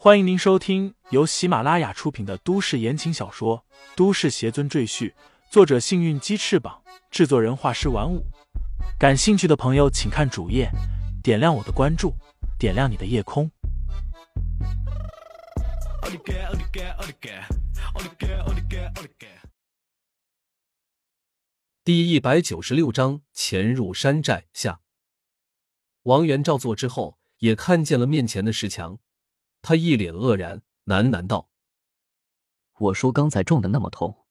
欢迎您收听由喜马拉雅出品的都市言情小说《都市邪尊赘婿》，作者：幸运鸡翅膀，制作人：画师玩五。感兴趣的朋友，请看主页，点亮我的关注，点亮你的夜空。第一百九十六章：潜入山寨下。王元照做之后，也看见了面前的石墙。他一脸愕然，喃喃道：“我说刚才撞的那么痛，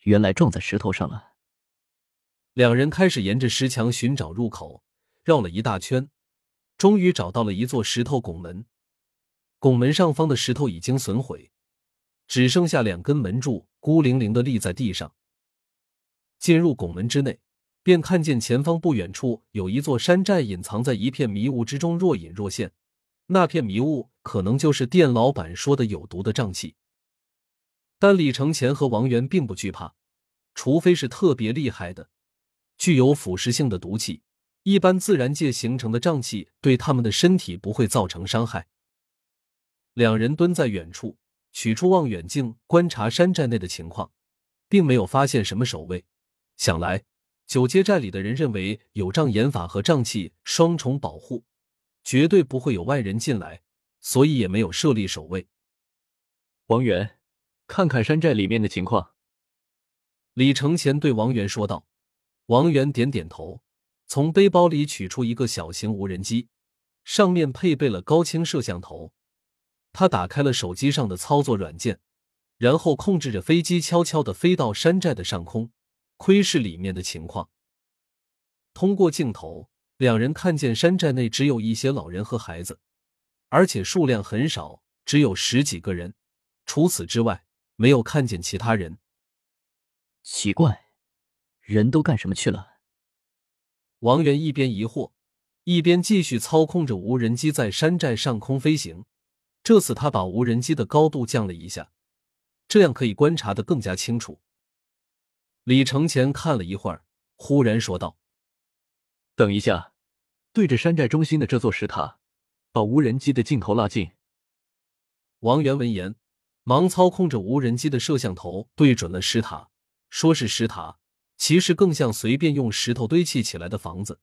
原来撞在石头上了。”两人开始沿着石墙寻找入口，绕了一大圈，终于找到了一座石头拱门。拱门上方的石头已经损毁，只剩下两根门柱孤零零的立在地上。进入拱门之内，便看见前方不远处有一座山寨，隐藏在一片迷雾之中，若隐若现。那片迷雾可能就是店老板说的有毒的瘴气，但李承前和王源并不惧怕，除非是特别厉害的、具有腐蚀性的毒气，一般自然界形成的瘴气对他们的身体不会造成伤害。两人蹲在远处，取出望远镜观察山寨内的情况，并没有发现什么守卫。想来九街寨里的人认为有障眼法和瘴气双重保护。绝对不会有外人进来，所以也没有设立守卫。王源，看看山寨里面的情况。李承前对王源说道。王源点点头，从背包里取出一个小型无人机，上面配备了高清摄像头。他打开了手机上的操作软件，然后控制着飞机悄悄的飞到山寨的上空，窥视里面的情况。通过镜头。两人看见山寨内只有一些老人和孩子，而且数量很少，只有十几个人。除此之外，没有看见其他人。奇怪，人都干什么去了？王源一边疑惑，一边继续操控着无人机在山寨上空飞行。这次他把无人机的高度降了一下，这样可以观察的更加清楚。李承前看了一会儿，忽然说道：“等一下。”对着山寨中心的这座石塔，把无人机的镜头拉近。王源闻言，忙操控着无人机的摄像头对准了石塔。说是石塔，其实更像随便用石头堆砌起来的房子。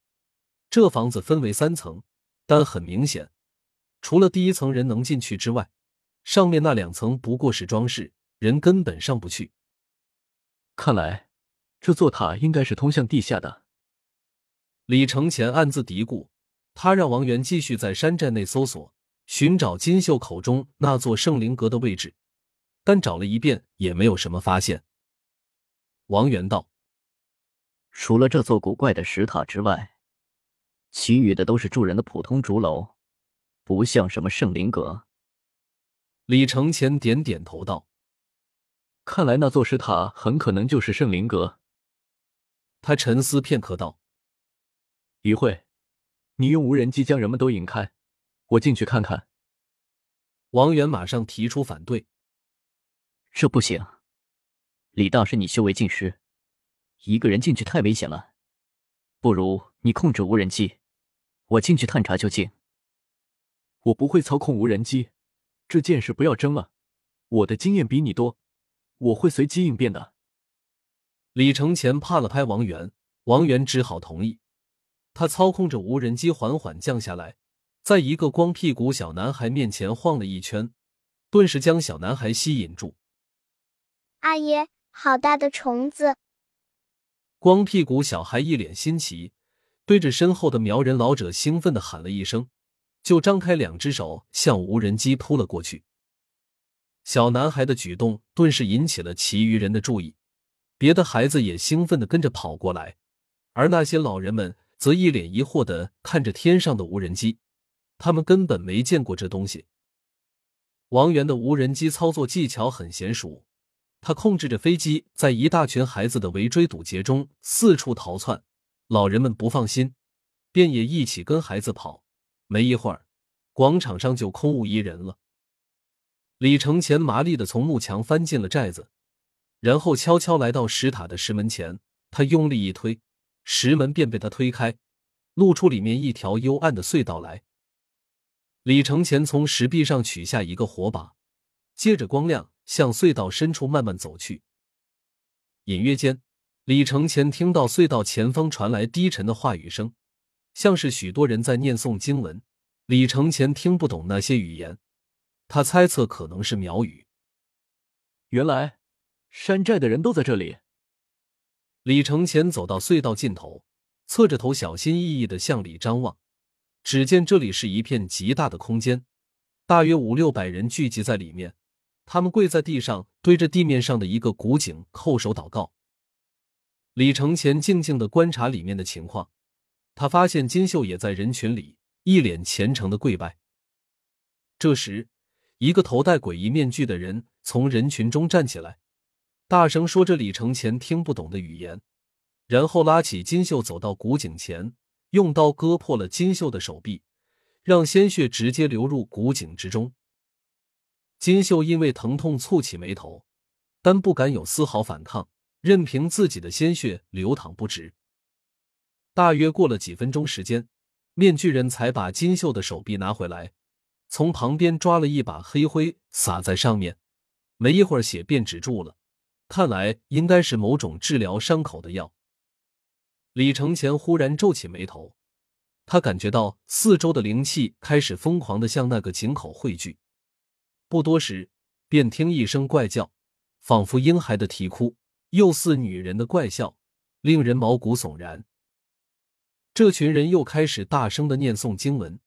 这房子分为三层，但很明显，除了第一层人能进去之外，上面那两层不过是装饰，人根本上不去。看来，这座塔应该是通向地下的。李承前暗自嘀咕，他让王源继续在山寨内搜索，寻找金秀口中那座圣灵阁的位置，但找了一遍也没有什么发现。王源道：“除了这座古怪的石塔之外，其余的都是住人的普通竹楼，不像什么圣灵阁。”李承前点点头道：“看来那座石塔很可能就是圣灵阁。”他沉思片刻道。于慧，你用无人机将人们都引开，我进去看看。王源马上提出反对：“这不行，李大师，你修为尽失，一个人进去太危险了。不如你控制无人机，我进去探查究竟。”我不会操控无人机，这件事不要争了。我的经验比你多，我会随机应变的。李承前拍了拍王源，王源只好同意。他操控着无人机缓缓降下来，在一个光屁股小男孩面前晃了一圈，顿时将小男孩吸引住。阿爷，好大的虫子！光屁股小孩一脸新奇，对着身后的苗人老者兴奋的喊了一声，就张开两只手向无人机扑了过去。小男孩的举动顿时引起了其余人的注意，别的孩子也兴奋的跟着跑过来，而那些老人们。则一脸疑惑的看着天上的无人机，他们根本没见过这东西。王源的无人机操作技巧很娴熟，他控制着飞机在一大群孩子的围追堵截中四处逃窜。老人们不放心，便也一起跟孩子跑。没一会儿，广场上就空无一人了。李承前麻利的从幕墙翻进了寨子，然后悄悄来到石塔的石门前，他用力一推。石门便被他推开，露出里面一条幽暗的隧道来。李承前从石壁上取下一个火把，借着光亮向隧道深处慢慢走去。隐约间，李承前听到隧道前方传来低沉的话语声，像是许多人在念诵经文。李承前听不懂那些语言，他猜测可能是苗语。原来，山寨的人都在这里。李承前走到隧道尽头，侧着头，小心翼翼的向里张望。只见这里是一片极大的空间，大约五六百人聚集在里面。他们跪在地上，对着地面上的一个古井叩首祷告。李承前静静的观察里面的情况，他发现金秀也在人群里，一脸虔诚的跪拜。这时，一个头戴诡异面具的人从人群中站起来，大声说着李承前听不懂的语言，然后拉起金秀走到古井前。用刀割破了金秀的手臂，让鲜血直接流入古井之中。金秀因为疼痛蹙起眉头，但不敢有丝毫反抗，任凭自己的鲜血流淌不止。大约过了几分钟时间，面具人才把金秀的手臂拿回来，从旁边抓了一把黑灰撒在上面，没一会儿血便止住了。看来应该是某种治疗伤口的药。李承前忽然皱起眉头，他感觉到四周的灵气开始疯狂的向那个井口汇聚。不多时，便听一声怪叫，仿佛婴孩的啼哭，又似女人的怪笑，令人毛骨悚然。这群人又开始大声的念诵经文。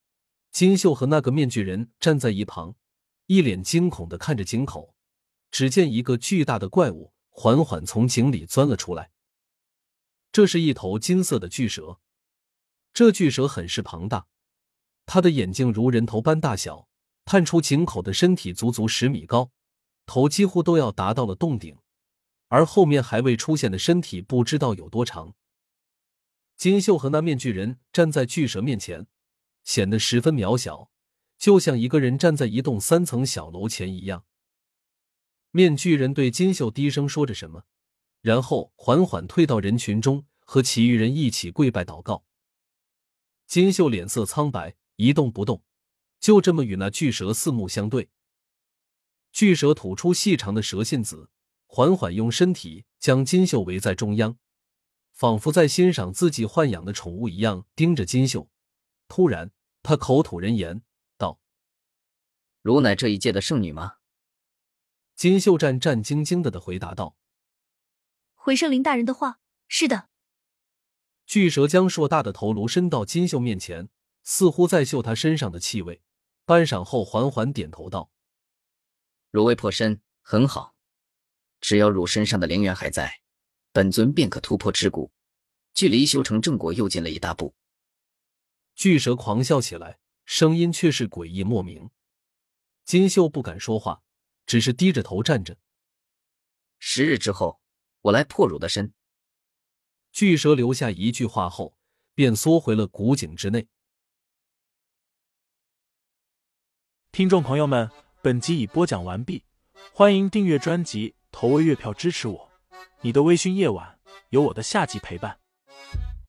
金秀和那个面具人站在一旁，一脸惊恐的看着井口。只见一个巨大的怪物缓缓从井里钻了出来。这是一头金色的巨蛇，这巨蛇很是庞大，它的眼睛如人头般大小，探出井口的身体足足十米高，头几乎都要达到了洞顶，而后面还未出现的身体不知道有多长。金秀和那面具人站在巨蛇面前，显得十分渺小，就像一个人站在一栋三层小楼前一样。面具人对金秀低声说着什么。然后缓缓退到人群中，和其余人一起跪拜祷告。金秀脸色苍白，一动不动，就这么与那巨蛇四目相对。巨蛇吐出细长的蛇信子，缓缓用身体将金秀围在中央，仿佛在欣赏自己豢养的宠物一样盯着金秀。突然，他口吐人言道：“汝乃这一届的圣女吗？”金秀战战兢兢的的回答道。回圣灵大人的话，是的。巨蛇将硕大的头颅伸到金秀面前，似乎在嗅他身上的气味。半晌后，缓缓点头道：“汝未破身，很好。只要汝身上的灵元还在，本尊便可突破桎梏，距离修成正果又近了一大步。”巨蛇狂笑起来，声音却是诡异莫名。金秀不敢说话，只是低着头站着。十日之后。我来破汝的身。巨蛇留下一句话后，便缩回了古井之内。听众朋友们，本集已播讲完毕，欢迎订阅专辑，投喂月票支持我。你的微醺夜晚，有我的下集陪伴。